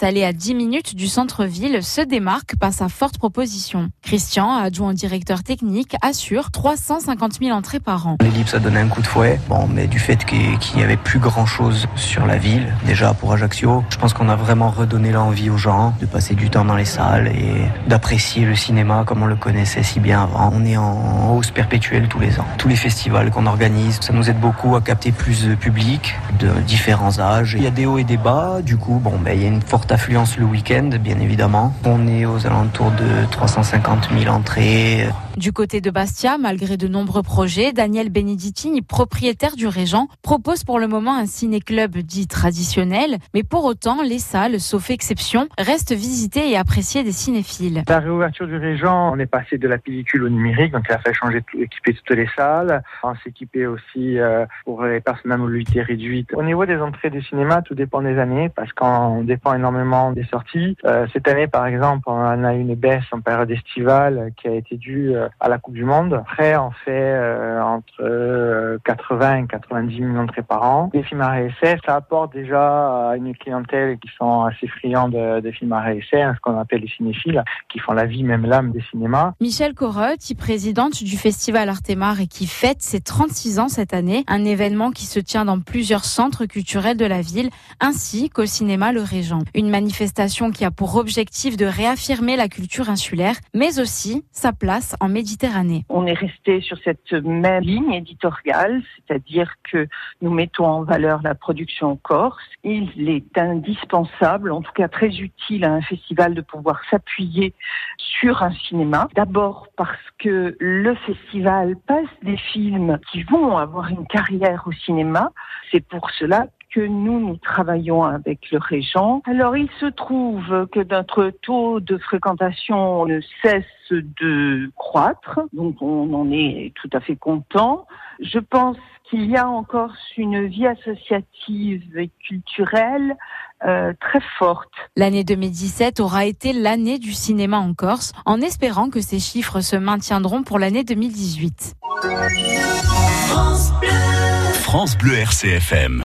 Installé à 10 minutes du centre-ville, se démarque par sa forte proposition. Christian, adjoint directeur technique, assure 350 000 entrées par an. Les ça donnait un coup de fouet. Bon, mais du fait qu'il n'y avait plus grand chose sur la ville, déjà pour Ajaccio, je pense qu'on a vraiment redonné l'envie aux gens de passer du temps dans les salles et d'apprécier le cinéma comme on le connaissait si bien avant. On est en hausse perpétuelle tous les ans. Tous les festivals qu'on organise, ça nous aide beaucoup à capter plus de public de différents âges. Il y a des hauts et des bas. Du coup, bon, ben, il y a une forte affluence le week-end, bien évidemment. On est aux alentours de 350 000 entrées. Du côté de Bastia, malgré de nombreux projets, Daniel Benedictini, propriétaire du Régent, propose pour le moment un ciné-club dit traditionnel, mais pour autant, les salles, sauf exception, restent visitées et appréciées des cinéphiles. La réouverture du Régent, on est passé de la pellicule au numérique, donc il a fallu changer, tout, équiper toutes les salles. On s'équiper aussi euh, pour les personnes à mobilité réduite. Au niveau des entrées du cinéma, tout dépend des années, parce qu'on dépend énormément des sorties. Euh, cette année, par exemple, on a une baisse en période estivale qui a été due euh, à la Coupe du Monde. Après, on fait euh, entre 80 et 90 000 entrées par an. Les films à réessai, ça apporte déjà à une clientèle qui sont assez friands de, de films à réessai, hein, ce qu'on appelle les cinéphiles, qui font la vie, même l'âme des cinémas. Michel Corotte, présidente du Festival Artemar et qui fête ses 36 ans cette année, un événement qui se tient dans plusieurs centres culturels de la ville, ainsi qu'au cinéma Le Régent. Une manifestation qui a pour objectif de réaffirmer la culture insulaire, mais aussi sa place en Méditerranée. On est resté sur cette même ligne éditoriale, c'est-à-dire que nous mettons en valeur la production corse. Il est indispensable, en tout cas très utile à un festival de pouvoir s'appuyer sur un cinéma. D'abord parce que le festival passe des films qui vont avoir une carrière au cinéma. C'est pour cela que nous, nous travaillons avec le régent. Alors, il se trouve que notre taux de fréquentation ne cesse de croître, donc on en est tout à fait content. Je pense qu'il y a encore une vie associative et culturelle euh, très forte. L'année 2017 aura été l'année du cinéma en Corse, en espérant que ces chiffres se maintiendront pour l'année 2018. France Bleu, France Bleu RCFM.